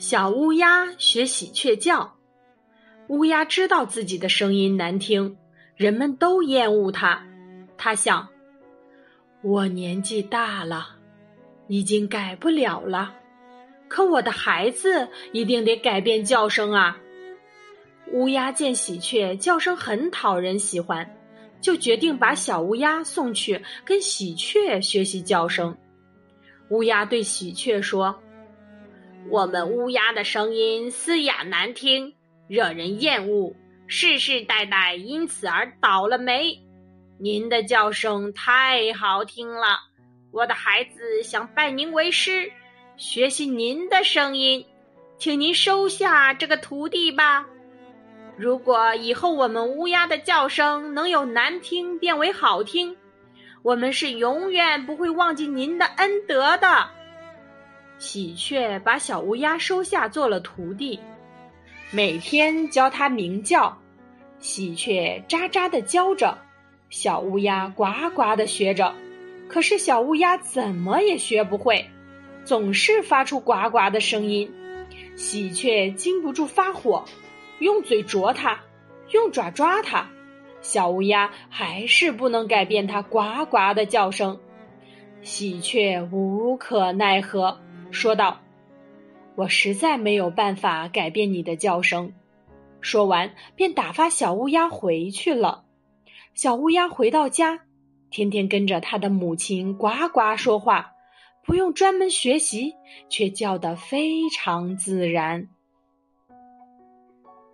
小乌鸦学喜鹊叫。乌鸦知道自己的声音难听，人们都厌恶它。它想：我年纪大了，已经改不了了。可我的孩子一定得改变叫声啊！乌鸦见喜鹊叫声很讨人喜欢，就决定把小乌鸦送去跟喜鹊学习叫声。乌鸦对喜鹊说：“我们乌鸦的声音嘶哑难听，惹人厌恶，世世代代因此而倒了霉。您的叫声太好听了，我的孩子想拜您为师，学习您的声音，请您收下这个徒弟吧。”如果以后我们乌鸦的叫声能有难听变为好听，我们是永远不会忘记您的恩德的。喜鹊把小乌鸦收下做了徒弟，每天教它鸣叫。喜鹊喳喳的教着，小乌鸦呱呱的学着。可是小乌鸦怎么也学不会，总是发出呱呱的声音。喜鹊禁不住发火。用嘴啄它，用爪抓它，小乌鸦还是不能改变它呱呱的叫声。喜鹊无可奈何，说道：“我实在没有办法改变你的叫声。”说完，便打发小乌鸦回去了。小乌鸦回到家，天天跟着它的母亲呱呱说话，不用专门学习，却叫得非常自然。